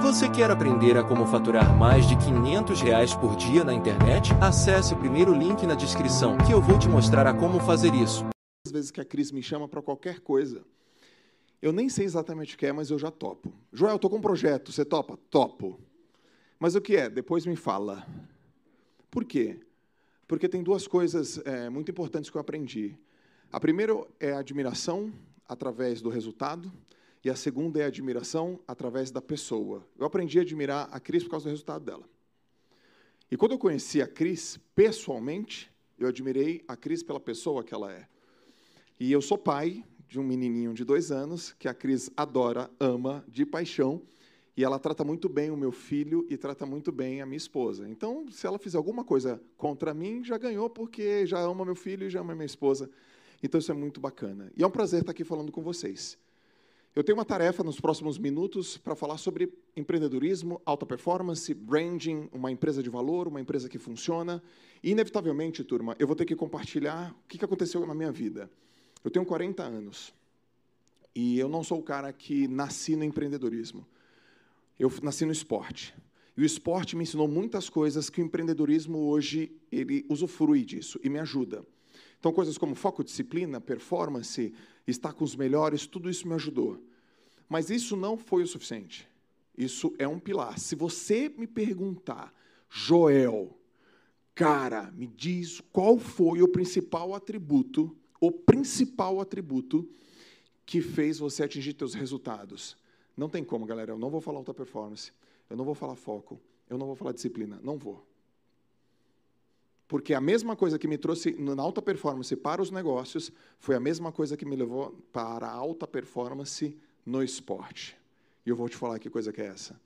Você quer aprender a como faturar mais de 500 reais por dia na internet? Acesse o primeiro link na descrição que eu vou te mostrar a como fazer isso. Às vezes que a Cris me chama para qualquer coisa, eu nem sei exatamente o que é, mas eu já topo. Joel, estou com um projeto, você topa? Topo. Mas o que é? Depois me fala. Por quê? Porque tem duas coisas é, muito importantes que eu aprendi. A primeira é a admiração através do resultado, e a segunda é a admiração através da pessoa. Eu aprendi a admirar a Cris por causa do resultado dela. E quando eu conheci a Cris pessoalmente, eu admirei a Cris pela pessoa que ela é. E eu sou pai de um menininho de dois anos que a Cris adora, ama de paixão, e ela trata muito bem o meu filho e trata muito bem a minha esposa. Então, se ela fizer alguma coisa contra mim, já ganhou, porque já ama meu filho e já ama minha esposa. Então, isso é muito bacana. E é um prazer estar aqui falando com vocês. Eu tenho uma tarefa nos próximos minutos para falar sobre empreendedorismo, alta performance, branding, uma empresa de valor, uma empresa que funciona. E, inevitavelmente, turma, eu vou ter que compartilhar o que aconteceu na minha vida. Eu tenho 40 anos e eu não sou o cara que nasci no empreendedorismo. Eu nasci no esporte. E o esporte me ensinou muitas coisas que o empreendedorismo hoje ele usufrui disso e me ajuda. Então, coisas como foco, disciplina, performance, estar com os melhores, tudo isso me ajudou. Mas isso não foi o suficiente. Isso é um pilar. Se você me perguntar, Joel, cara, me diz qual foi o principal atributo, o principal atributo que fez você atingir seus resultados. Não tem como, galera. Eu não vou falar alta performance. Eu não vou falar foco. Eu não vou falar disciplina. Não vou. Porque a mesma coisa que me trouxe na alta performance para os negócios foi a mesma coisa que me levou para a alta performance no esporte. E eu vou te falar que coisa que é essa.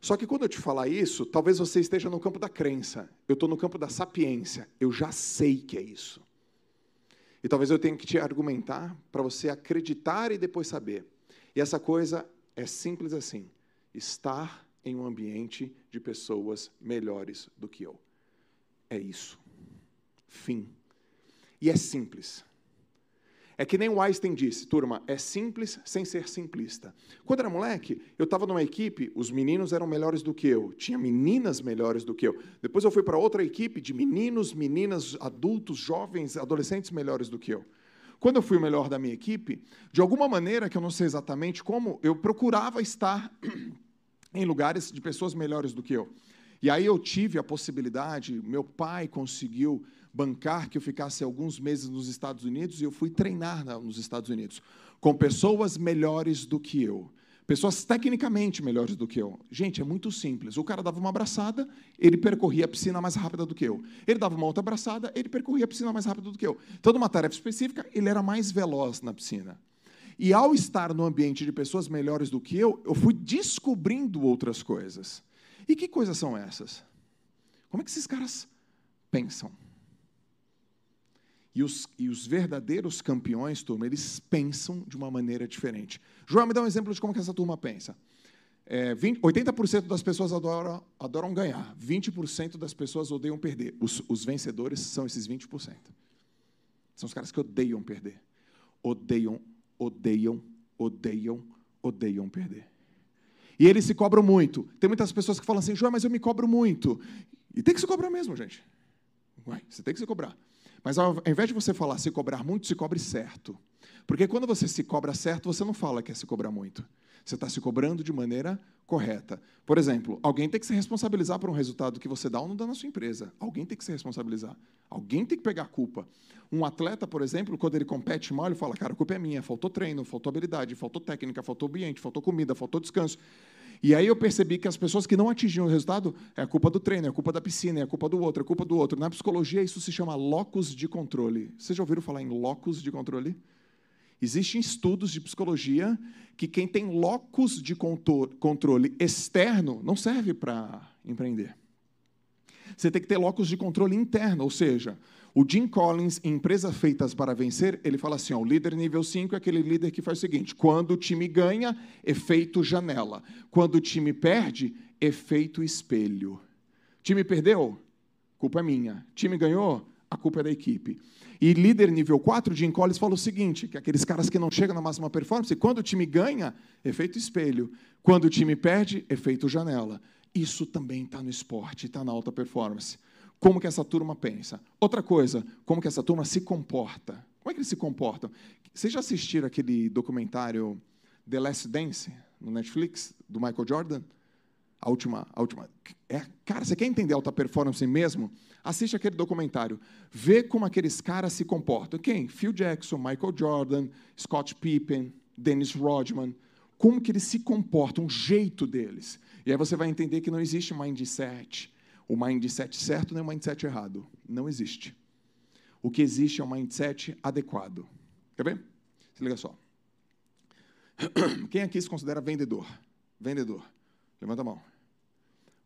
Só que quando eu te falar isso, talvez você esteja no campo da crença. Eu estou no campo da sapiência. Eu já sei que é isso. E talvez eu tenha que te argumentar para você acreditar e depois saber. E essa coisa é simples assim: estar em um ambiente de pessoas melhores do que eu. É isso. Fim. E é simples. É que nem o Einstein disse, turma, é simples sem ser simplista. Quando era moleque, eu estava numa equipe, os meninos eram melhores do que eu, tinha meninas melhores do que eu. Depois eu fui para outra equipe de meninos, meninas, adultos, jovens, adolescentes melhores do que eu. Quando eu fui o melhor da minha equipe, de alguma maneira, que eu não sei exatamente como, eu procurava estar em lugares de pessoas melhores do que eu. E aí eu tive a possibilidade, meu pai conseguiu bancar que eu ficasse alguns meses nos Estados Unidos e eu fui treinar nos Estados Unidos com pessoas melhores do que eu. Pessoas tecnicamente melhores do que eu. Gente, é muito simples. O cara dava uma abraçada, ele percorria a piscina mais rápida do que eu. Ele dava uma outra abraçada, ele percorria a piscina mais rápido do que eu. Então, numa tarefa específica, ele era mais veloz na piscina. E ao estar no ambiente de pessoas melhores do que eu, eu fui descobrindo outras coisas. E que coisas são essas? Como é que esses caras pensam? E os, e os verdadeiros campeões, turma, eles pensam de uma maneira diferente. João, me dá um exemplo de como que essa turma pensa. É, 20, 80% das pessoas adoram, adoram ganhar, 20% das pessoas odeiam perder. Os, os vencedores são esses 20%. São os caras que odeiam perder. Odeiam, odeiam, odeiam, odeiam perder. E eles se cobram muito. Tem muitas pessoas que falam assim, João, mas eu me cobro muito. E tem que se cobrar mesmo, gente. Ué, você tem que se cobrar. Mas ao invés de você falar se cobrar muito, se cobre certo. Porque quando você se cobra certo, você não fala que é se cobrar muito. Você está se cobrando de maneira correta. Por exemplo, alguém tem que se responsabilizar por um resultado que você dá ou não dá na sua empresa. Alguém tem que se responsabilizar. Alguém tem que pegar a culpa. Um atleta, por exemplo, quando ele compete mal, ele fala: cara, a culpa é minha. Faltou treino, faltou habilidade, faltou técnica, faltou ambiente, faltou comida, faltou descanso. E aí eu percebi que as pessoas que não atingiam o resultado é a culpa do treino, é a culpa da piscina, é a culpa do outro, é a culpa do outro. Na psicologia, isso se chama locus de controle. Vocês já ouviram falar em locus de controle? Existem estudos de psicologia que quem tem locus de controle externo não serve para empreender. Você tem que ter locus de controle interno, ou seja, o Jim Collins, em Empresas Feitas para Vencer, ele fala assim: ó, o líder nível 5 é aquele líder que faz o seguinte: quando o time ganha, efeito janela. Quando o time perde, efeito espelho. Time perdeu? Culpa é minha. Time ganhou? a culpa é da equipe. E líder nível 4, Jim Collins fala o seguinte, que aqueles caras que não chegam na máxima performance, quando o time ganha, efeito espelho. Quando o time perde, efeito janela. Isso também está no esporte, está na alta performance. Como que essa turma pensa? Outra coisa, como que essa turma se comporta? Como é que eles se comportam? Vocês já assistiram aquele documentário The Last Dance, no Netflix, do Michael Jordan? A última, a última. É, cara, você quer entender alta performance mesmo? Assiste aquele documentário. Vê como aqueles caras se comportam. Quem? Phil Jackson, Michael Jordan, Scott Pippen, Dennis Rodman. Como que eles se comportam, o jeito deles. E aí você vai entender que não existe mindset. O mindset certo nem o mindset errado. Não existe. O que existe é um mindset adequado. Quer ver? Se liga só. Quem aqui se considera vendedor? Vendedor. Levanta a mão.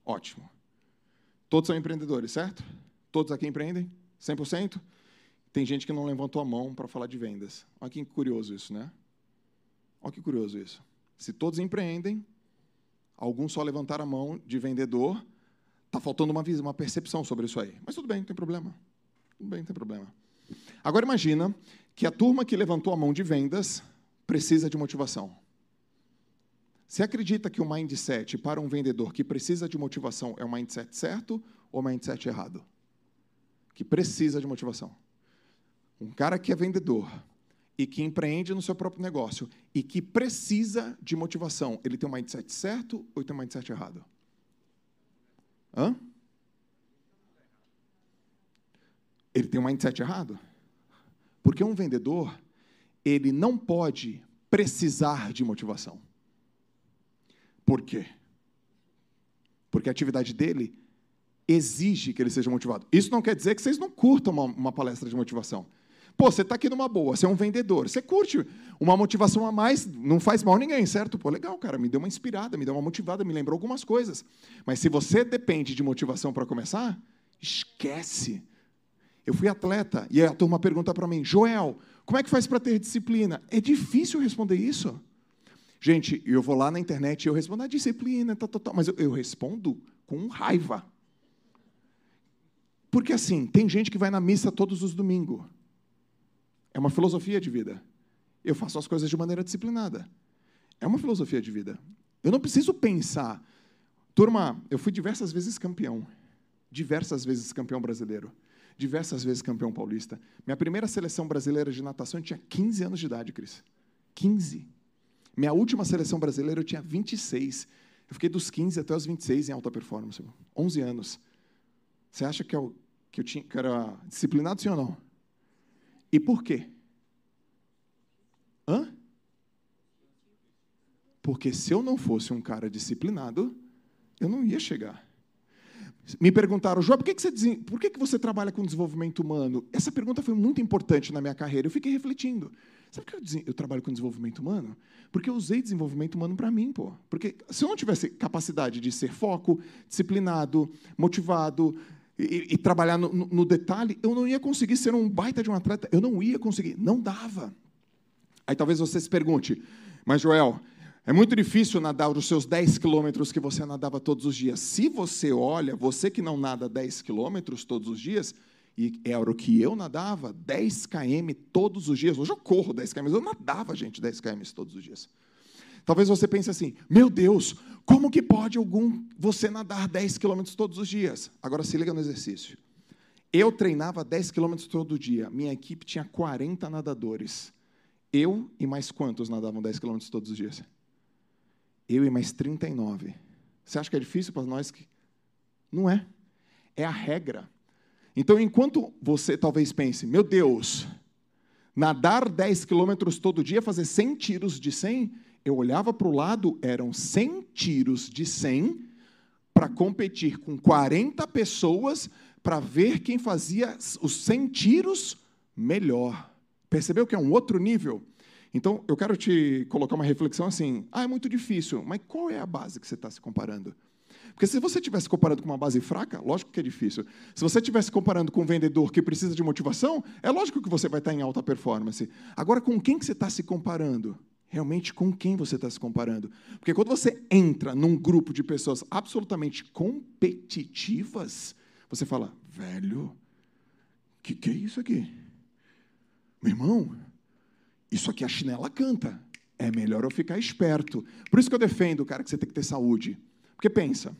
Ótimo. Todos são empreendedores, certo? Todos aqui empreendem? 100%? Tem gente que não levantou a mão para falar de vendas. Olha que curioso isso, né? Olha que curioso isso. Se todos empreendem, alguns só levantaram a mão de vendedor, está faltando uma, uma percepção sobre isso aí. Mas tudo bem, não tem problema. Tudo bem, não tem problema. Agora imagina que a turma que levantou a mão de vendas precisa de motivação. Você acredita que o mindset para um vendedor que precisa de motivação é o mindset certo ou o mindset errado? Que precisa de motivação. Um cara que é vendedor e que empreende no seu próprio negócio e que precisa de motivação, ele tem um mindset certo ou tem um mindset errado? Hã? Ele tem um mindset errado? Porque um vendedor, ele não pode precisar de motivação. Por quê? Porque a atividade dele exige que ele seja motivado. Isso não quer dizer que vocês não curtam uma, uma palestra de motivação. Pô, você está aqui numa boa, você é um vendedor, você curte uma motivação a mais, não faz mal a ninguém, certo? Pô, legal, cara, me deu uma inspirada, me deu uma motivada, me lembrou algumas coisas. Mas se você depende de motivação para começar, esquece. Eu fui atleta e a turma pergunta para mim, Joel, como é que faz para ter disciplina? É difícil responder isso. Gente, eu vou lá na internet e eu respondo a disciplina, tá, tá, tá, mas eu, eu respondo com raiva. Porque assim, tem gente que vai na missa todos os domingos. É uma filosofia de vida. Eu faço as coisas de maneira disciplinada. É uma filosofia de vida. Eu não preciso pensar. Turma, eu fui diversas vezes campeão. Diversas vezes campeão brasileiro. Diversas vezes campeão paulista. Minha primeira seleção brasileira de natação eu tinha 15 anos de idade, Cris. 15. Minha última seleção brasileira eu tinha 26. Eu fiquei dos 15 até os 26 em alta performance. 11 anos. Você acha que eu, que eu, tinha, que eu era disciplinado, sim ou não? E por quê? Hã? Porque se eu não fosse um cara disciplinado, eu não ia chegar. Me perguntaram, João, por, que, que, você, por que, que você trabalha com desenvolvimento humano? Essa pergunta foi muito importante na minha carreira. Eu fiquei refletindo. Sabe por que eu, eu trabalho com desenvolvimento humano? Porque eu usei desenvolvimento humano para mim, pô. Porque se eu não tivesse capacidade de ser foco, disciplinado, motivado, e, e trabalhar no, no, detalhe, eu não ia conseguir ser um baita de um atleta. Eu não ia conseguir. Não dava. Aí talvez você se pergunte, mas Joel, é muito difícil nadar os seus 10 quilômetros que você nadava todos os dias. Se você olha, você que não nada 10 quilômetros todos os dias, e era o que eu nadava, 10 km todos os dias. Hoje eu corro 10 km, eu nadava, gente, 10 km todos os dias. Talvez você pense assim: meu Deus, como que pode algum você nadar 10 quilômetros todos os dias? Agora se liga no exercício. Eu treinava 10 quilômetros todo dia. Minha equipe tinha 40 nadadores. Eu e mais quantos nadavam 10 quilômetros todos os dias? Eu e mais 39. Você acha que é difícil para nós? Que... Não é. É a regra. Então, enquanto você talvez pense, meu Deus, nadar 10 quilômetros todo dia, fazer 100 tiros de 100, eu olhava para o lado, eram 100 tiros de 100 para competir com 40 pessoas para ver quem fazia os 100 tiros melhor. Percebeu que é um outro nível? Então, eu quero te colocar uma reflexão assim: ah, é muito difícil, mas qual é a base que você está se comparando? Porque se você estivesse comparando com uma base fraca, lógico que é difícil. Se você estivesse comparando com um vendedor que precisa de motivação, é lógico que você vai estar em alta performance. Agora, com quem que você está se comparando? Realmente com quem você está se comparando. Porque quando você entra num grupo de pessoas absolutamente competitivas, você fala, velho, que que é isso aqui? Meu irmão, isso aqui a chinela canta. É melhor eu ficar esperto. Por isso que eu defendo, cara, que você tem que ter saúde. Porque pensa,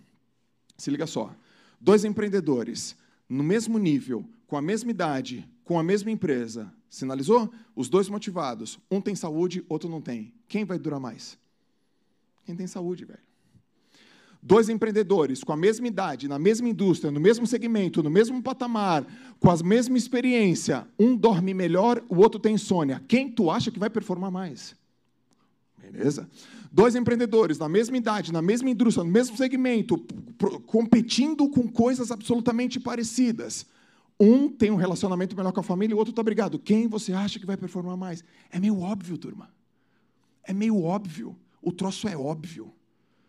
se liga só, dois empreendedores no mesmo nível, com a mesma idade, com a mesma empresa, sinalizou? Os dois motivados, um tem saúde, outro não tem. Quem vai durar mais? Quem tem saúde, velho. Dois empreendedores com a mesma idade, na mesma indústria, no mesmo segmento, no mesmo patamar, com a mesma experiência, um dorme melhor, o outro tem insônia. Quem tu acha que vai performar mais? Beleza? Dois empreendedores na mesma idade, na mesma indústria, no mesmo segmento, competindo com coisas absolutamente parecidas. Um tem um relacionamento melhor com a família, o outro está brigado. Quem você acha que vai performar mais? É meio óbvio, turma. É meio óbvio. O troço é óbvio.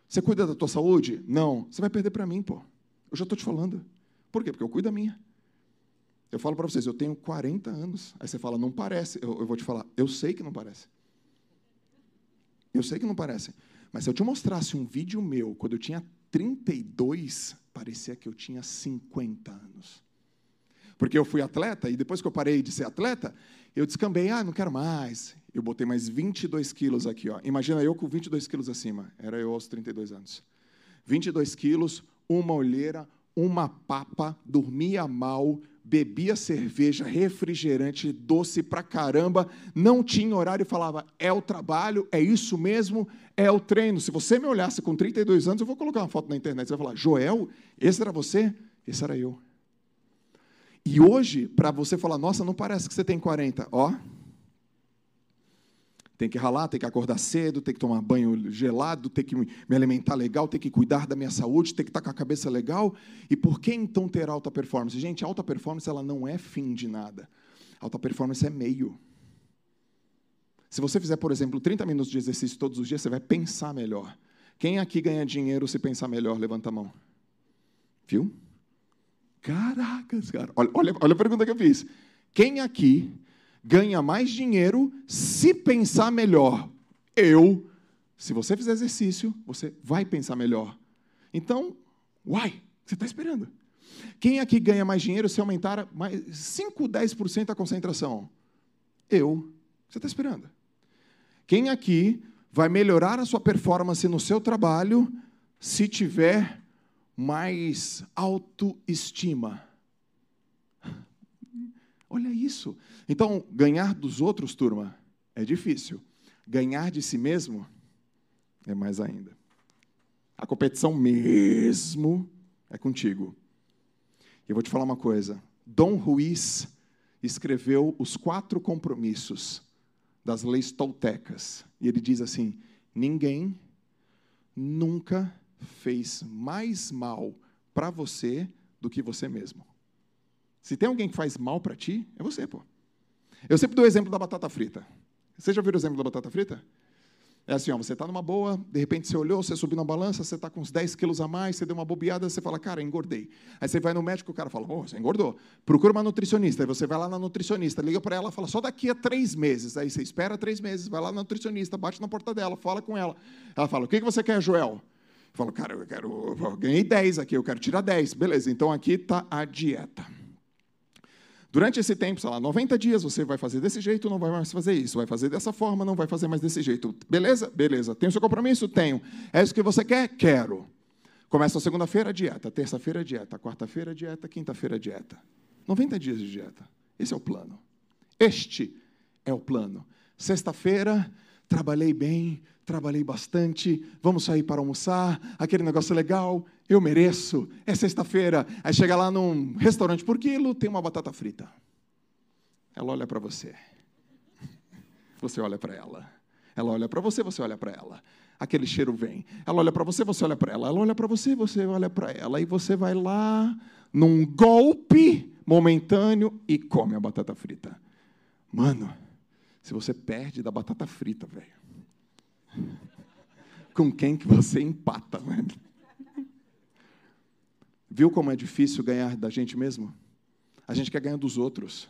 Você cuida da tua saúde? Não. Você vai perder para mim, pô. Eu já estou te falando. Por quê? Porque eu cuido da minha. Eu falo para vocês, eu tenho 40 anos. Aí você fala, não parece. Eu, eu, vou te falar, eu sei que não parece. Eu sei que não parece. Mas se eu te mostrasse um vídeo meu, quando eu tinha 32, parecia que eu tinha 50 anos. Porque eu fui atleta, e depois que eu parei de ser atleta, eu descambei, ah, não quero mais. Eu botei mais 22 quilos aqui. Ó. Imagina eu com 22 quilos acima. Era eu aos 32 anos. 22 quilos, uma olheira, uma papa, dormia mal, bebia cerveja, refrigerante, doce pra caramba, não tinha horário e falava: é o trabalho, é isso mesmo, é o treino. Se você me olhasse com 32 anos, eu vou colocar uma foto na internet. Você vai falar: Joel, esse era você? Esse era eu. E hoje, para você falar: nossa, não parece que você tem 40. Ó, tem que ralar, tem que acordar cedo, tem que tomar banho gelado, tem que me alimentar legal, tem que cuidar da minha saúde, tem que estar com a cabeça legal. E por que então ter alta performance? Gente, alta performance ela não é fim de nada. Alta performance é meio. Se você fizer, por exemplo, 30 minutos de exercício todos os dias, você vai pensar melhor. Quem aqui ganha dinheiro se pensar melhor? Levanta a mão. Viu? Caracas, cara. Olha, olha, olha a pergunta que eu fiz. Quem aqui ganha mais dinheiro se pensar melhor. Eu, se você fizer exercício, você vai pensar melhor. Então, uai, você está esperando. Quem aqui ganha mais dinheiro se aumentar mais 5, 10% a concentração? Eu. Você está esperando. Quem aqui vai melhorar a sua performance no seu trabalho se tiver mais autoestima? Olha isso. Então, ganhar dos outros, turma, é difícil. Ganhar de si mesmo é mais ainda. A competição mesmo é contigo. Eu vou te falar uma coisa. Dom Ruiz escreveu os quatro compromissos das leis toltecas. E ele diz assim: ninguém nunca fez mais mal para você do que você mesmo. Se tem alguém que faz mal para ti, é você, pô. Eu sempre dou o exemplo da batata frita. Você já viu o exemplo da batata frita? É assim, ó, você está numa boa, de repente você olhou, você subiu na balança, você está com uns 10 quilos a mais, você deu uma bobeada, você fala, cara, engordei. Aí você vai no médico, o cara fala, oh, você engordou. Procura uma nutricionista. Aí você vai lá na nutricionista, liga para ela, fala, só daqui a três meses. Aí você espera três meses, vai lá na nutricionista, bate na porta dela, fala com ela. Ela fala, o que você quer, Joel? Falo, cara, eu quero, eu ganhei 10 aqui, eu quero tirar 10. Beleza, então aqui está a dieta. Durante esse tempo, sei lá, 90 dias, você vai fazer desse jeito, não vai mais fazer isso. Vai fazer dessa forma, não vai fazer mais desse jeito. Beleza? Beleza. Tem o seu compromisso? Tenho. É isso que você quer? Quero. Começa a segunda-feira, dieta. Terça-feira, dieta. Quarta-feira, dieta. Quinta-feira, dieta. 90 dias de dieta. Esse é o plano. Este é o plano. Sexta-feira, trabalhei bem, trabalhei bastante, vamos sair para almoçar, aquele negócio legal, eu mereço, é sexta-feira. Aí chega lá num restaurante por quilo, tem uma batata frita. Ela olha para você. Você olha para ela. Ela olha para você, você olha para ela. Aquele cheiro vem. Ela olha para você, você olha para ela. Ela olha para você, você olha para ela. E você vai lá num golpe momentâneo e come a batata frita. Mano, se você perde da batata frita, velho com quem que você empata. Né? Viu como é difícil ganhar da gente mesmo? A gente quer ganhar dos outros.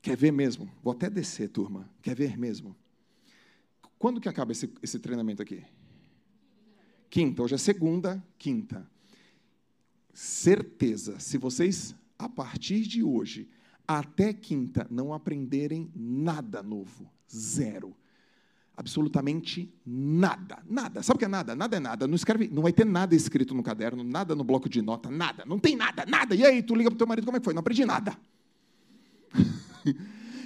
Quer ver mesmo? Vou até descer, turma. Quer ver mesmo? Quando que acaba esse, esse treinamento aqui? Quinta. Hoje é segunda, quinta. Certeza, se vocês, a partir de hoje, até quinta não aprenderem nada novo, zero. Absolutamente nada, nada. Sabe o que é nada? Nada é nada. Não escreve, não vai ter nada escrito no caderno, nada no bloco de nota, nada. Não tem nada, nada. E aí, tu liga pro teu marido, como é que foi? Não aprendi nada.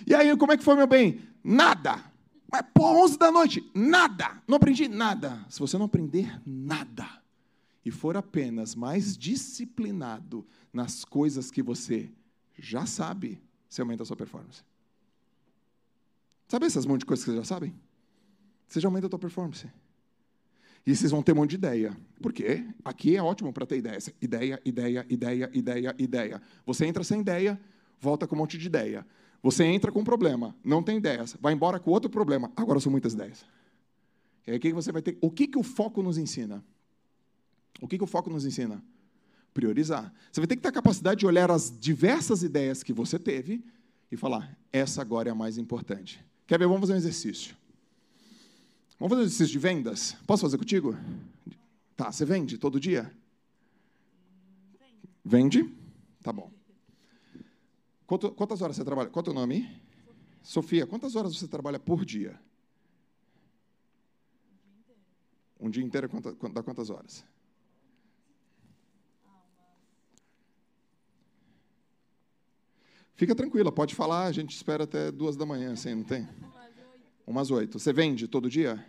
e aí, como é que foi, meu bem? Nada. Mas, pô, 11 da noite, nada. Não aprendi nada. Se você não aprender nada e for apenas mais disciplinado nas coisas que você já sabe, você aumenta a sua performance. Sabe essas monte de coisas que vocês já sabem? Você já aumenta a sua performance. E vocês vão ter um monte de ideia. Por quê? Aqui é ótimo para ter ideia. Ideia, ideia, ideia, ideia, ideia. Você entra sem ideia, volta com um monte de ideia. Você entra com um problema, não tem ideias, vai embora com outro problema. Agora são muitas ideias. E aí o que você vai ter? O que, que o foco nos ensina? O que, que o foco nos ensina? Priorizar. Você vai ter que ter a capacidade de olhar as diversas ideias que você teve e falar: essa agora é a mais importante. Quer ver? Vamos fazer um exercício. Vamos fazer um exercício de vendas? Posso fazer contigo? Tá, você vende todo dia? Vende? Tá bom. Quantas horas você trabalha? Qual é o teu nome? Sofia, quantas horas você trabalha por dia? Um dia inteiro dá quantas horas? Fica tranquila, pode falar, a gente espera até duas da manhã, assim, não tem? Umas oito. Você vende todo dia?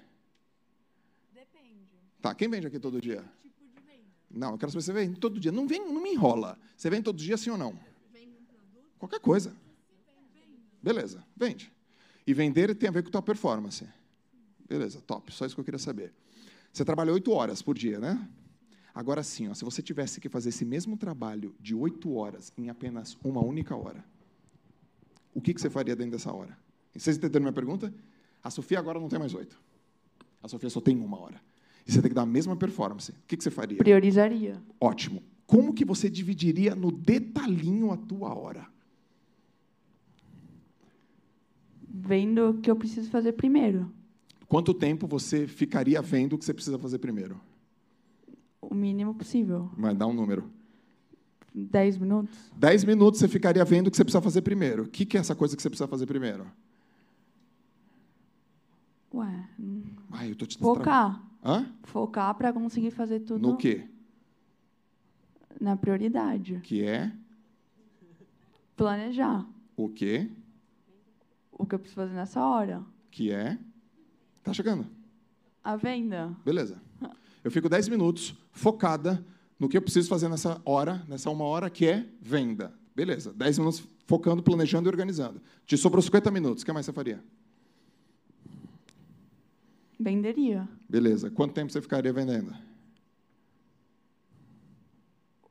Depende. Tá, quem vende aqui todo dia? Tipo de venda. Não, eu quero saber se você vende todo dia. Não vem, não me enrola. Você vende todo dia, sim ou não? Vende um produto? Qualquer coisa. Beleza, vende. E vender tem a ver com tua performance. Beleza, top. Só isso que eu queria saber. Você trabalha oito horas por dia, né? Agora sim, ó, se você tivesse que fazer esse mesmo trabalho de oito horas em apenas uma única hora, o que, que você faria dentro dessa hora? Vocês entenderam minha pergunta? A Sofia agora não tem mais oito. A Sofia só tem uma hora. E você tem que dar a mesma performance. O que, que você faria? Priorizaria. Ótimo. Como que você dividiria no detalhinho a tua hora? Vendo o que eu preciso fazer primeiro. Quanto tempo você ficaria vendo o que você precisa fazer primeiro? O mínimo possível. Vai dar um número. Dez minutos? Dez minutos você ficaria vendo o que você precisa fazer primeiro. O que, que é essa coisa que você precisa fazer primeiro? Ué. Ai, eu tô te Focar. Hã? Focar para conseguir fazer tudo No quê? na prioridade. Que é Planejar. o quê? O que eu preciso fazer nessa hora. Que é. Tá chegando. A venda. Beleza. Eu fico 10 minutos focada no que eu preciso fazer nessa hora, nessa uma hora, que é venda. Beleza. 10 minutos focando, planejando e organizando. Te sobrou 50 minutos. O que mais você faria? Venderia. Beleza. Quanto tempo você ficaria vendendo?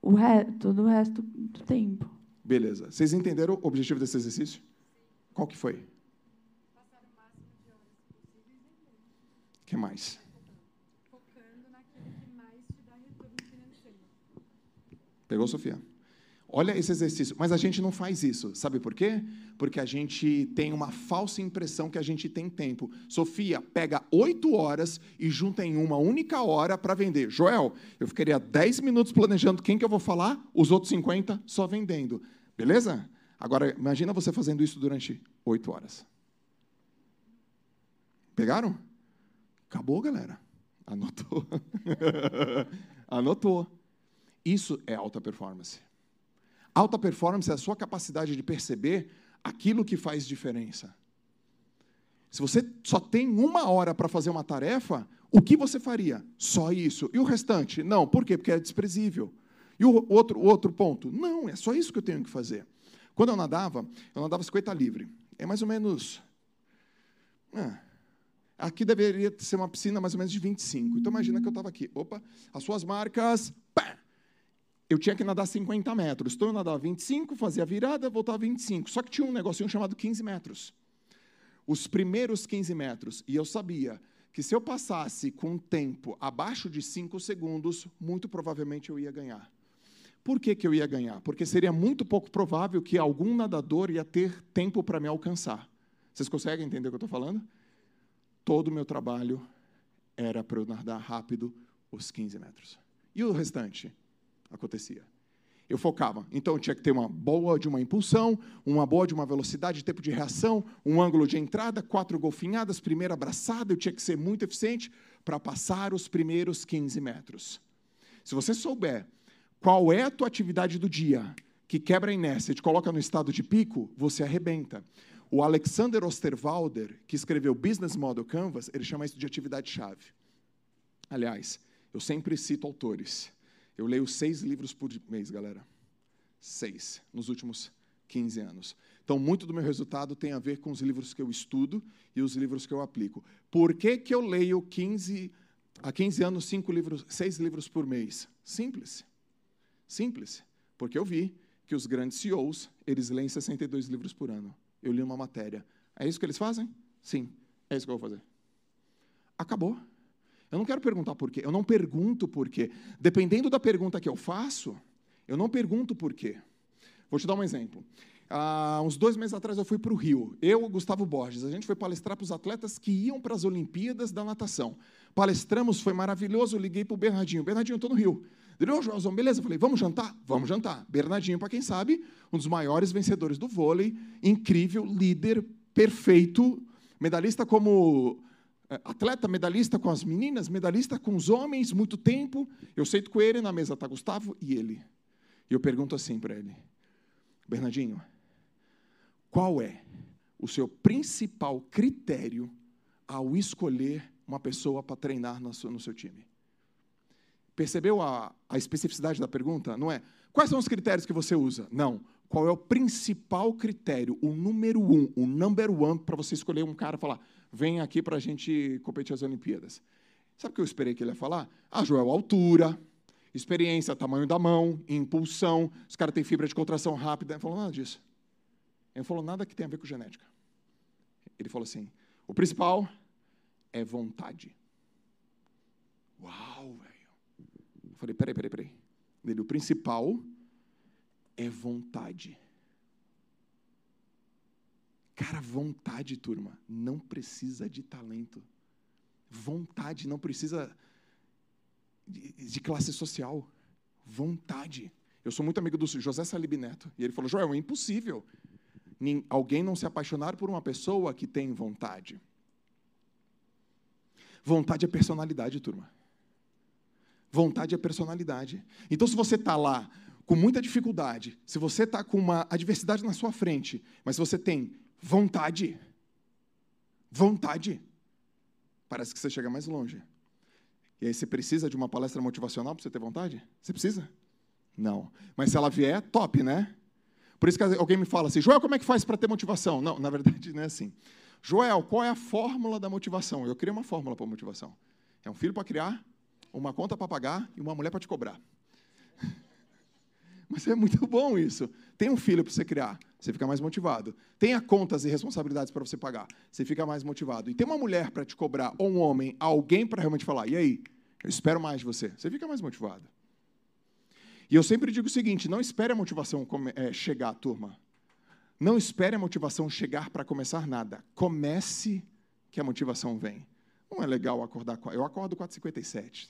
O re... Todo o resto do tempo. Beleza. Vocês entenderam o objetivo desse exercício? Qual que foi? O que mais? focando naquilo que mais te dá retorno financeiro. Pegou, Sofia? Olha esse exercício. Mas a gente não faz isso. Sabe por quê? Porque a gente tem uma falsa impressão que a gente tem tempo. Sofia pega oito horas e junta em uma única hora para vender. Joel, eu ficaria 10 minutos planejando quem que eu vou falar, os outros 50 só vendendo. Beleza? Agora, imagina você fazendo isso durante oito horas. Pegaram? Acabou, galera. Anotou. Anotou. Isso é alta performance. Alta performance é a sua capacidade de perceber aquilo que faz diferença. Se você só tem uma hora para fazer uma tarefa, o que você faria? Só isso. E o restante? Não. Por quê? Porque é desprezível. E o outro, o outro ponto? Não, é só isso que eu tenho que fazer. Quando eu nadava, eu nadava 50 livre. É mais ou menos. ah, aqui deveria ser uma piscina mais ou menos de 25. Então imagina que eu estava aqui. Opa, as suas marcas. Pá! Eu tinha que nadar 50 metros. Então eu nadava 25, fazia virada, voltava 25. Só que tinha um negocinho chamado 15 metros. Os primeiros 15 metros. E eu sabia que se eu passasse com um tempo abaixo de 5 segundos, muito provavelmente eu ia ganhar. Por que, que eu ia ganhar? Porque seria muito pouco provável que algum nadador ia ter tempo para me alcançar. Vocês conseguem entender o que eu estou falando? Todo o meu trabalho era para eu nadar rápido os 15 metros. E o restante? Acontecia. Eu focava. Então, tinha que ter uma boa de uma impulsão, uma boa de uma velocidade, tempo de reação, um ângulo de entrada, quatro golfinhadas, primeira abraçada. Eu tinha que ser muito eficiente para passar os primeiros 15 metros. Se você souber qual é a tua atividade do dia que quebra a inércia e te coloca no estado de pico, você arrebenta. O Alexander Osterwalder, que escreveu Business Model Canvas, ele chama isso de atividade-chave. Aliás, eu sempre cito autores. Eu leio seis livros por mês, galera. Seis, nos últimos 15 anos. Então, muito do meu resultado tem a ver com os livros que eu estudo e os livros que eu aplico. Por que, que eu leio 15, há 15 anos cinco livros, seis livros por mês? Simples. Simples. Porque eu vi que os grandes CEOs, eles leem 62 livros por ano. Eu li uma matéria. É isso que eles fazem? Sim. É isso que eu vou fazer. Acabou. Eu não quero perguntar por quê. Eu não pergunto por quê. Dependendo da pergunta que eu faço, eu não pergunto por quê. Vou te dar um exemplo. Há uns dois meses atrás eu fui para o Rio. Eu, o Gustavo Borges, a gente foi palestrar para os atletas que iam para as Olimpíadas da natação. Palestramos, foi maravilhoso. Liguei para o Bernardinho. Bernardinho, estou no Rio. Ele, ô, Joãozão, beleza? Eu falei, vamos jantar? Vamos jantar. Bernardinho, para quem sabe, um dos maiores vencedores do vôlei, incrível, líder, perfeito, medalhista como atleta, medalhista com as meninas, medalhista com os homens, muito tempo. Eu sento com ele, na mesa está Gustavo e ele. E eu pergunto assim para ele, Bernardinho, qual é o seu principal critério ao escolher uma pessoa para treinar no seu, no seu time? Percebeu a, a especificidade da pergunta? Não é quais são os critérios que você usa? Não. Qual é o principal critério, o número um, o number one, para você escolher um cara e falar: vem aqui para a gente competir as Olimpíadas? Sabe o que eu esperei que ele ia falar? Ah, Joel, altura, experiência, tamanho da mão, impulsão, os caras têm fibra de contração rápida. Ele falou nada disso. Ele falou nada que tenha a ver com genética. Ele falou assim: o principal é vontade. Uau, velho. Eu falei, peraí, peraí, peraí. Ele, o principal é vontade. Cara, vontade, turma, não precisa de talento. Vontade não precisa de, de classe social. Vontade. Eu sou muito amigo do José Salib Neto. E ele falou: Joel, é impossível alguém não se apaixonar por uma pessoa que tem vontade. Vontade é personalidade, turma. Vontade é personalidade. Então, se você está lá com muita dificuldade, se você está com uma adversidade na sua frente, mas você tem vontade, vontade, parece que você chega mais longe. E aí você precisa de uma palestra motivacional para você ter vontade? Você precisa? Não. Mas se ela vier, top, né? Por isso que alguém me fala assim, Joel, como é que faz para ter motivação? Não, na verdade não é assim. Joel, qual é a fórmula da motivação? Eu criei uma fórmula para motivação. É um filho para criar, uma conta para pagar e uma mulher para te cobrar. Mas é muito bom isso. Tem um filho para você criar, você fica mais motivado. Tenha contas e responsabilidades para você pagar, você fica mais motivado. E tem uma mulher para te cobrar, ou um homem, alguém para realmente falar, e aí, eu espero mais de você, você fica mais motivado. E eu sempre digo o seguinte: não espere a motivação é, chegar, turma. Não espere a motivação chegar para começar nada. Comece que a motivação vem. Não é legal acordar. Eu acordo 4h57.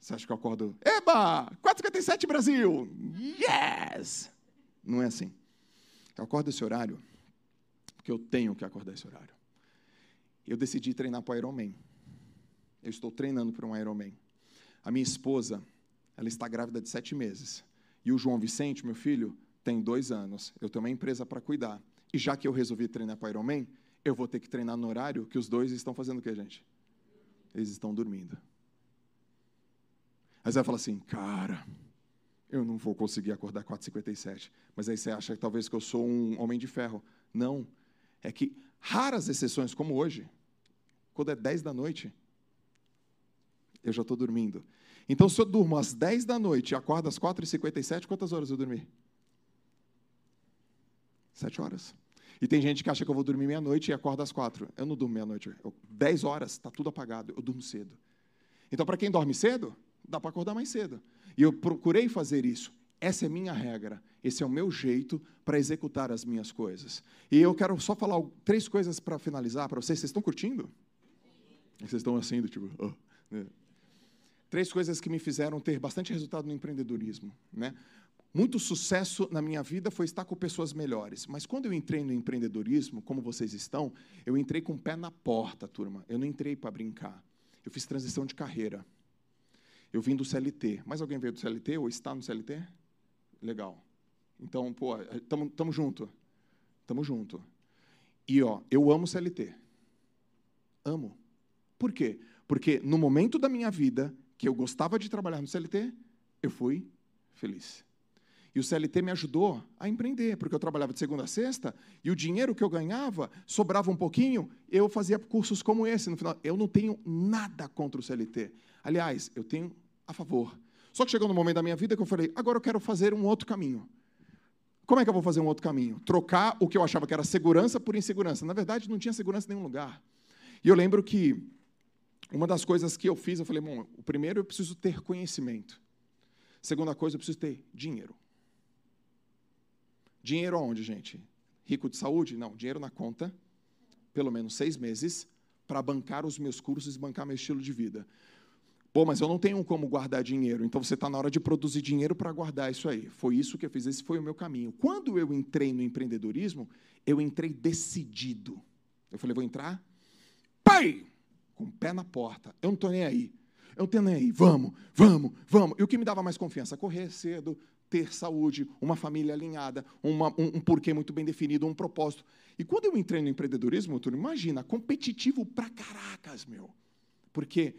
Você acha que eu acordo? Eba! 4h57 Brasil! Yes! Não é assim. Eu acordo esse horário porque eu tenho que acordar esse horário. Eu decidi treinar para o Ironman. Eu estou treinando para um Ironman. A minha esposa, ela está grávida de sete meses. E o João Vicente, meu filho, tem dois anos. Eu tenho uma empresa para cuidar. E já que eu resolvi treinar para o Ironman, eu vou ter que treinar no horário que os dois estão fazendo o quê, gente? Eles estão dormindo. Aí você vai falar assim, cara, eu não vou conseguir acordar 4h57. Mas aí você acha que talvez que eu sou um homem de ferro. Não. É que raras exceções, como hoje, quando é 10 da noite, eu já estou dormindo. Então, se eu durmo às 10 da noite e acordo às 4h57, quantas horas eu dormi? Sete horas. E tem gente que acha que eu vou dormir meia-noite e acorda às quatro. Eu não durmo meia-noite. Dez horas, está tudo apagado. Eu durmo cedo. Então, para quem dorme cedo, dá para acordar mais cedo. E eu procurei fazer isso. Essa é minha regra. Esse é o meu jeito para executar as minhas coisas. E eu quero só falar três coisas para finalizar para vocês. Vocês estão curtindo? Vocês estão assim, do tipo. Oh? Três coisas que me fizeram ter bastante resultado no empreendedorismo. Né? Muito sucesso na minha vida foi estar com pessoas melhores. Mas quando eu entrei no empreendedorismo, como vocês estão, eu entrei com o pé na porta, turma. Eu não entrei para brincar. Eu fiz transição de carreira. Eu vim do CLT. Mais alguém veio do CLT ou está no CLT? Legal. Então, pô, estamos junto. Estamos junto. E, ó, eu amo CLT. Amo. Por quê? Porque no momento da minha vida que eu gostava de trabalhar no CLT, eu fui feliz. E o CLT me ajudou a empreender, porque eu trabalhava de segunda a sexta e o dinheiro que eu ganhava sobrava um pouquinho, eu fazia cursos como esse. No final, eu não tenho nada contra o CLT. Aliás, eu tenho a favor. Só que chegou no momento da minha vida que eu falei: agora eu quero fazer um outro caminho. Como é que eu vou fazer um outro caminho? Trocar o que eu achava que era segurança por insegurança. Na verdade, não tinha segurança em nenhum lugar. E eu lembro que uma das coisas que eu fiz, eu falei: bom, o primeiro eu preciso ter conhecimento. Segunda coisa, eu preciso ter dinheiro. Dinheiro aonde, gente? Rico de saúde? Não, dinheiro na conta, pelo menos seis meses, para bancar os meus cursos e bancar meu estilo de vida. Pô, mas eu não tenho como guardar dinheiro, então você está na hora de produzir dinheiro para guardar isso aí. Foi isso que eu fiz, esse foi o meu caminho. Quando eu entrei no empreendedorismo, eu entrei decidido. Eu falei, vou entrar, pai, com o pé na porta. Eu não estou nem aí. Eu não estou nem aí. Vamos, vamos, vamos. E o que me dava mais confiança? Correr cedo, ter saúde, uma família alinhada, uma, um, um, porquê muito bem definido, um propósito. E quando eu entrei no empreendedorismo, tu imagina, competitivo pra caracas, meu. Porque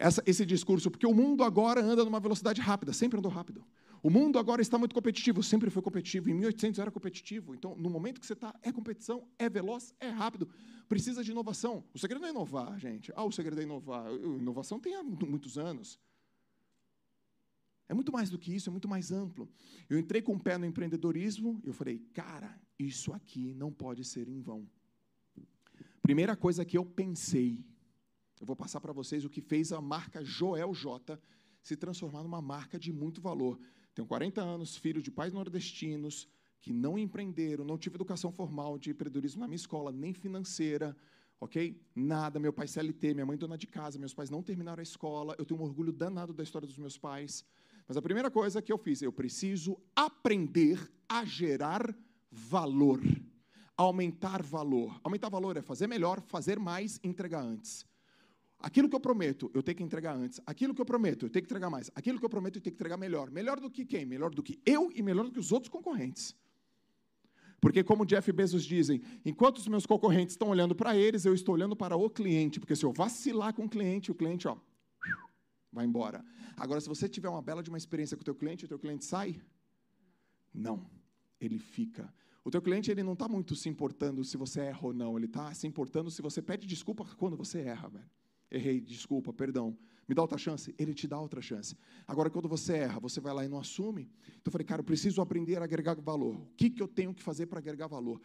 essa, esse discurso, porque o mundo agora anda numa velocidade rápida, sempre andou rápido. O mundo agora está muito competitivo, sempre foi competitivo. Em 1800 era competitivo. Então, no momento que você está, é competição, é veloz, é rápido. Precisa de inovação. O segredo não é inovar, gente. Ah, o segredo é inovar. Inovação tem há muitos anos. É muito mais do que isso, é muito mais amplo. Eu entrei com o pé no empreendedorismo e eu falei, cara, isso aqui não pode ser em vão. Primeira coisa que eu pensei, eu vou passar para vocês o que fez a marca Joel J se transformar numa marca de muito valor. Tenho 40 anos, filho de pais nordestinos, que não empreenderam, não tive educação formal de empreendedorismo na minha escola, nem financeira, ok? Nada, meu pai CLT, minha mãe dona de casa, meus pais não terminaram a escola, eu tenho um orgulho danado da história dos meus pais. Mas a primeira coisa que eu fiz, eu preciso aprender a gerar valor, aumentar valor. Aumentar valor é fazer melhor, fazer mais, entregar antes. Aquilo que eu prometo, eu tenho que entregar antes. Aquilo que eu prometo, eu tenho que entregar mais. Aquilo que eu prometo, eu tenho que entregar melhor. Melhor do que quem? Melhor do que eu e melhor do que os outros concorrentes. Porque, como Jeff Bezos dizem, enquanto os meus concorrentes estão olhando para eles, eu estou olhando para o cliente. Porque se eu vacilar com o cliente, o cliente, ó, vai embora. Agora, se você tiver uma bela de uma experiência com o teu cliente, o teu cliente sai? Não, ele fica. O teu cliente ele não está muito se importando se você erra ou não, ele está se importando se você pede desculpa quando você erra, velho. Errei, desculpa, perdão. Me dá outra chance? Ele te dá outra chance. Agora, quando você erra, você vai lá e não assume. Então eu falei, cara, eu preciso aprender a agregar valor. O que, que eu tenho que fazer para agregar valor?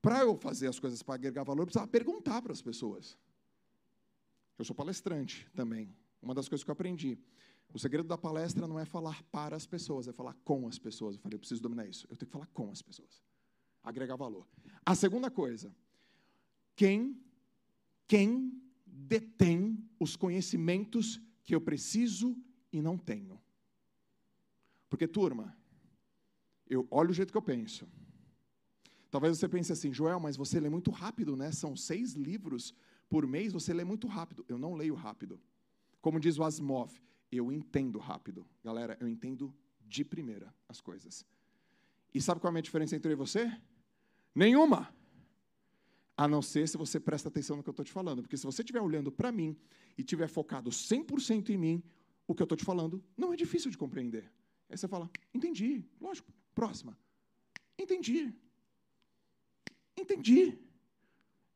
Para eu fazer as coisas para agregar valor, eu precisava perguntar para as pessoas. Eu sou palestrante também. Uma das coisas que eu aprendi. O segredo da palestra não é falar para as pessoas, é falar com as pessoas. Eu falei, eu preciso dominar isso. Eu tenho que falar com as pessoas. Agregar valor. A segunda coisa, quem, quem detém os conhecimentos que eu preciso e não tenho? Porque, turma, eu olho o jeito que eu penso. Talvez você pense assim, Joel, mas você lê muito rápido, né? São seis livros por mês, você lê muito rápido. Eu não leio rápido. Como diz o Asimov, eu entendo rápido. Galera, eu entendo de primeira as coisas. E sabe qual é a minha diferença entre eu e você? Nenhuma. A não ser se você presta atenção no que eu estou te falando. Porque se você estiver olhando para mim e estiver focado 100% em mim, o que eu estou te falando não é difícil de compreender. Aí você fala, entendi, lógico, próxima. Entendi. Entendi.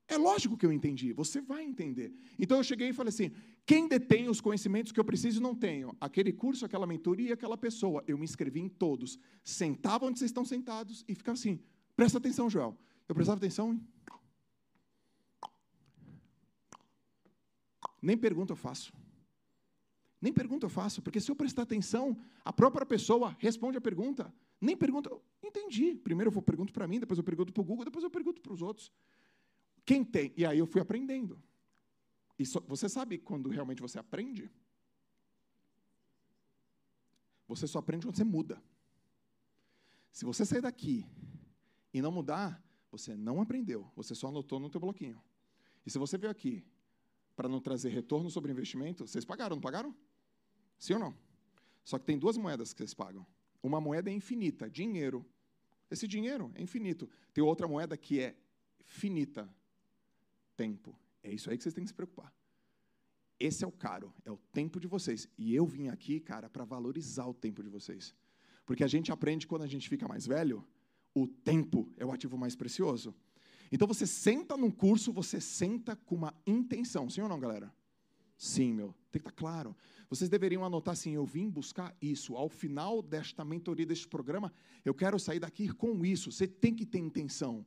É lógico que eu entendi, você vai entender. Então eu cheguei e falei assim: quem detém os conhecimentos que eu preciso e não tenho? Aquele curso, aquela mentoria, aquela pessoa. Eu me inscrevi em todos. Sentava onde vocês estão sentados e ficava assim: presta atenção, Joel. Eu prestava atenção. Hein? Nem pergunta eu faço. Nem pergunta eu faço, porque se eu prestar atenção, a própria pessoa responde a pergunta. Nem pergunta, entendi. Primeiro eu pergunto para mim, depois eu pergunto para o Google, depois eu pergunto para os outros. Quem tem? E aí eu fui aprendendo. E você sabe quando realmente você aprende? Você só aprende quando você muda. Se você sair daqui e não mudar, você não aprendeu, você só anotou no teu bloquinho. E se você veio aqui para não trazer retorno sobre investimento, vocês pagaram, não pagaram? Sim ou não? Só que tem duas moedas que vocês pagam. Uma moeda é infinita, dinheiro. Esse dinheiro é infinito. Tem outra moeda que é finita, tempo. É isso aí que vocês têm que se preocupar. Esse é o caro, é o tempo de vocês. E eu vim aqui, cara, para valorizar o tempo de vocês. Porque a gente aprende quando a gente fica mais velho, o tempo é o ativo mais precioso. Então você senta num curso, você senta com uma intenção, sim ou não, galera? Sim, meu, tem que estar claro. Vocês deveriam anotar assim: eu vim buscar isso. Ao final desta mentoria, deste programa, eu quero sair daqui com isso. Você tem que ter intenção.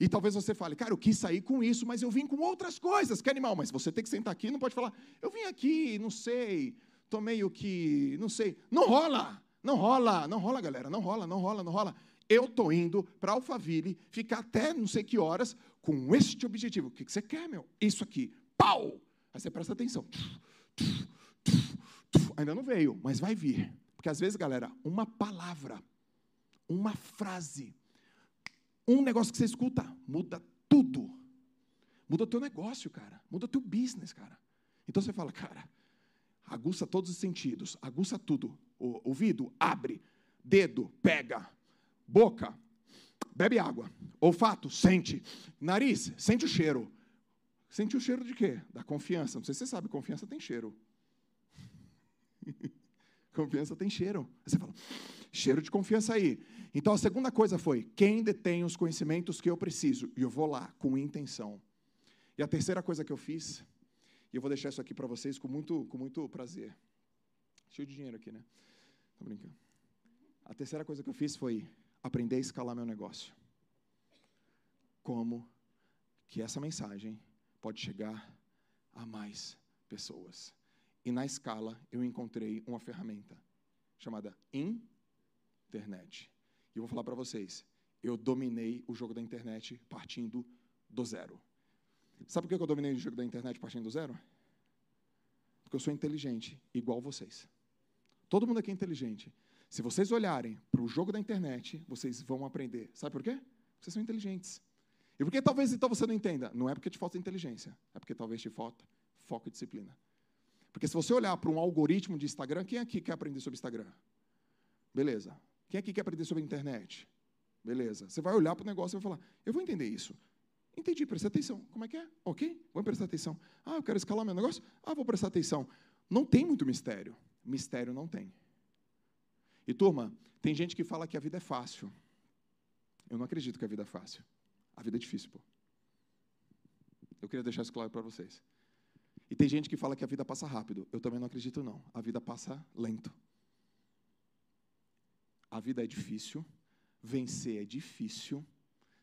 E talvez você fale, cara, eu quis sair com isso, mas eu vim com outras coisas. Que animal, mas você tem que sentar aqui não pode falar, eu vim aqui, não sei, tomei o que, não sei. Não rola, não rola, não rola, galera, não rola, não rola, não rola. Eu estou indo para Alphaville, ficar até não sei que horas com este objetivo. O que você quer, meu? Isso aqui. Pau! Aí você presta atenção. Ainda não veio, mas vai vir. Porque às vezes, galera, uma palavra, uma frase, um negócio que você escuta muda tudo. Muda teu negócio, cara. Muda teu business, cara. Então você fala, cara, aguça todos os sentidos, aguça tudo. O ouvido, abre. Dedo, pega. Boca, bebe água. Olfato, sente. Nariz, sente o cheiro. Sente o cheiro de quê? Da confiança. Não sei se você sabe, confiança tem cheiro. confiança tem cheiro. Aí você fala, cheiro de confiança aí. Então a segunda coisa foi: quem detém os conhecimentos que eu preciso? E eu vou lá com intenção. E a terceira coisa que eu fiz, e eu vou deixar isso aqui para vocês com muito, com muito prazer. Cheio de dinheiro aqui, né? Tô brincando. A terceira coisa que eu fiz foi aprender a escalar meu negócio. Como que essa mensagem pode chegar a mais pessoas. E na escala eu encontrei uma ferramenta chamada internet. E eu vou falar para vocês, eu dominei o jogo da internet partindo do zero. Sabe por que eu dominei o jogo da internet partindo do zero? Porque eu sou inteligente, igual vocês. Todo mundo aqui é inteligente. Se vocês olharem para o jogo da internet, vocês vão aprender. Sabe por quê? Vocês são inteligentes. E por que talvez então você não entenda? Não é porque te falta inteligência, é porque talvez te falta foco e disciplina. Porque se você olhar para um algoritmo de Instagram, quem aqui quer aprender sobre Instagram? Beleza. Quem aqui quer aprender sobre internet? Beleza. Você vai olhar para o negócio e vai falar: Eu vou entender isso. Entendi, presta atenção. Como é que é? Ok? Vou prestar atenção. Ah, eu quero escalar meu negócio? Ah, vou prestar atenção. Não tem muito mistério. Mistério não tem. E turma, tem gente que fala que a vida é fácil. Eu não acredito que a vida é fácil. A vida é difícil, pô. Eu queria deixar isso claro para vocês. E tem gente que fala que a vida passa rápido. Eu também não acredito, não. A vida passa lento. A vida é difícil, vencer é difícil,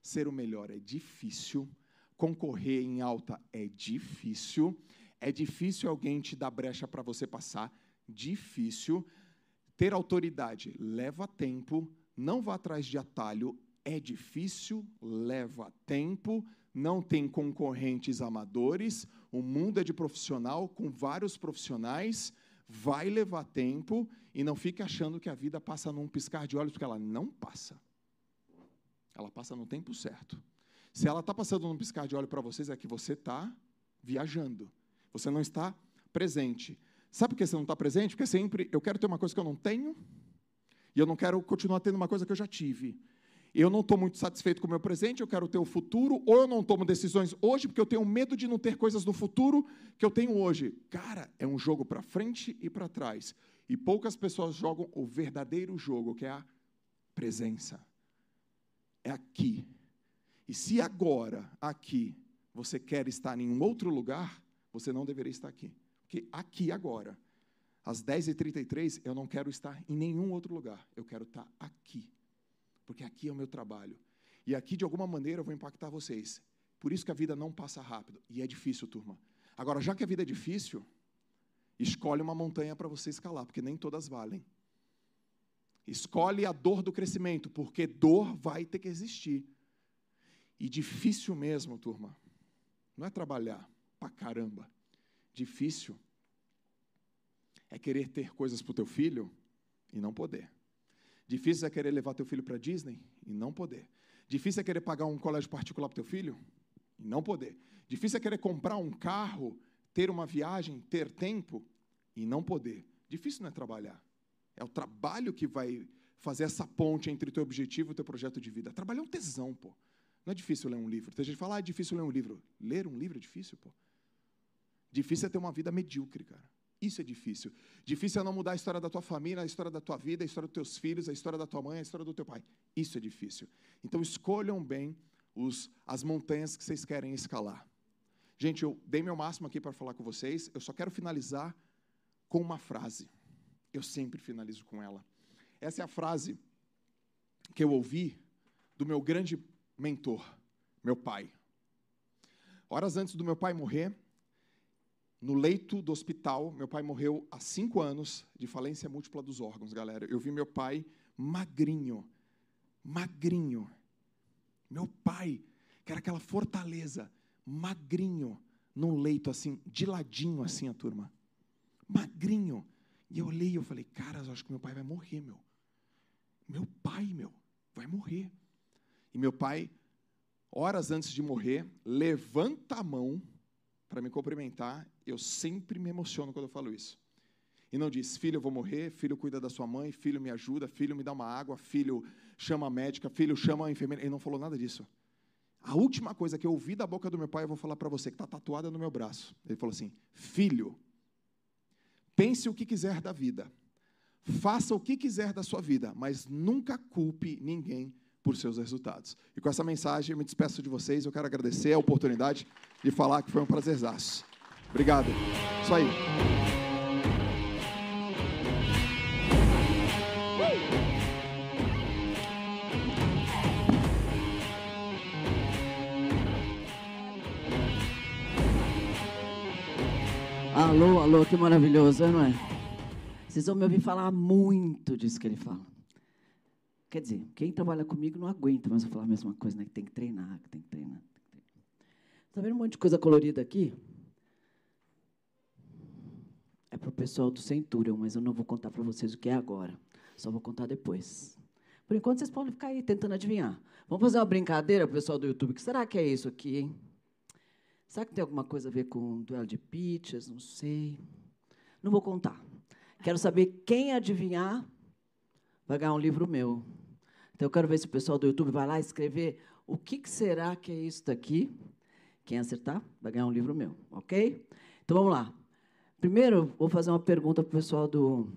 ser o melhor é difícil, concorrer em alta é difícil, é difícil alguém te dar brecha para você passar, difícil. Ter autoridade leva tempo, não vá atrás de atalho, é difícil, leva tempo, não tem concorrentes amadores, o mundo é de profissional, com vários profissionais, vai levar tempo e não fique achando que a vida passa num piscar de olhos, porque ela não passa. Ela passa no tempo certo. Se ela está passando num piscar de olhos para vocês, é que você está viajando. Você não está presente. Sabe por que você não está presente? Porque sempre eu quero ter uma coisa que eu não tenho e eu não quero continuar tendo uma coisa que eu já tive. Eu não estou muito satisfeito com o meu presente, eu quero ter o futuro, ou eu não tomo decisões hoje porque eu tenho medo de não ter coisas no futuro que eu tenho hoje. Cara, é um jogo para frente e para trás. E poucas pessoas jogam o verdadeiro jogo, que é a presença. É aqui. E se agora, aqui, você quer estar em um outro lugar, você não deveria estar aqui. Porque aqui, agora, às 10h33, eu não quero estar em nenhum outro lugar. Eu quero estar aqui porque aqui é o meu trabalho. E aqui, de alguma maneira, eu vou impactar vocês. Por isso que a vida não passa rápido. E é difícil, turma. Agora, já que a vida é difícil, escolhe uma montanha para você escalar, porque nem todas valem. Escolhe a dor do crescimento, porque dor vai ter que existir. E difícil mesmo, turma. Não é trabalhar pra caramba. Difícil é querer ter coisas para o teu filho e não poder. Difícil é querer levar teu filho para Disney e não poder. Difícil é querer pagar um colégio particular para teu filho e não poder. Difícil é querer comprar um carro, ter uma viagem, ter tempo e não poder. Difícil não é trabalhar. É o trabalho que vai fazer essa ponte entre o teu objetivo e o teu projeto de vida. Trabalhar é um tesão, pô. Não é difícil ler um livro. Tem gente que fala, ah, é difícil ler um livro. Ler um livro é difícil, pô. Difícil é ter uma vida medíocre, cara. Isso é difícil. Difícil é não mudar a história da tua família, a história da tua vida, a história dos teus filhos, a história da tua mãe, a história do teu pai. Isso é difícil. Então escolham bem os, as montanhas que vocês querem escalar. Gente, eu dei meu máximo aqui para falar com vocês. Eu só quero finalizar com uma frase. Eu sempre finalizo com ela. Essa é a frase que eu ouvi do meu grande mentor, meu pai. Horas antes do meu pai morrer, no leito do hospital, meu pai morreu há cinco anos de falência múltipla dos órgãos, galera. Eu vi meu pai magrinho, magrinho. Meu pai, que era aquela fortaleza, magrinho, num leito assim, de ladinho assim a turma. Magrinho. E eu olhei e eu falei, cara, eu acho que meu pai vai morrer, meu. Meu pai, meu, vai morrer. E meu pai, horas antes de morrer, levanta a mão para me cumprimentar. Eu sempre me emociono quando eu falo isso. E não diz, filho, eu vou morrer, filho, cuida da sua mãe, filho, me ajuda, filho, me dá uma água, filho, chama a médica, filho, chama a enfermeira. Ele não falou nada disso. A última coisa que eu ouvi da boca do meu pai, eu vou falar para você, que está tatuada no meu braço. Ele falou assim: Filho, pense o que quiser da vida, faça o que quiser da sua vida, mas nunca culpe ninguém por seus resultados. E com essa mensagem, eu me despeço de vocês. Eu quero agradecer a oportunidade de falar que foi um prazerzaço. Obrigado. Isso aí. Alô, alô, que maravilhoso, não é? Vocês vão me ouvir falar muito disso que ele fala. Quer dizer, quem trabalha comigo não aguenta, mas eu falar a mesma coisa, né? Que tem que treinar, que tem que treinar. Está vendo um monte de coisa colorida aqui? É para o pessoal do Centurion, mas eu não vou contar para vocês o que é agora. Só vou contar depois. Por enquanto, vocês podem ficar aí tentando adivinhar. Vamos fazer uma brincadeira, pessoal do YouTube. O que será que é isso aqui, hein? Será que tem alguma coisa a ver com duelo de pitches? Não sei. Não vou contar. Quero saber quem adivinhar vai ganhar um livro meu. Então, eu quero ver se o pessoal do YouTube vai lá escrever o que, que será que é isso daqui. Quem acertar vai ganhar um livro meu, ok? Então, vamos lá. Primeiro, vou fazer uma pergunta para o pessoal do...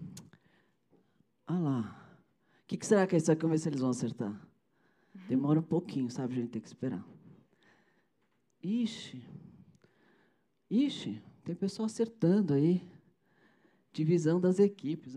Ah lá. O que, que será que é isso aqui? Vamos ver se eles vão acertar. Demora um pouquinho, sabe? A gente tem que esperar. Ixi. Ixi, tem pessoal acertando aí. Divisão das equipes.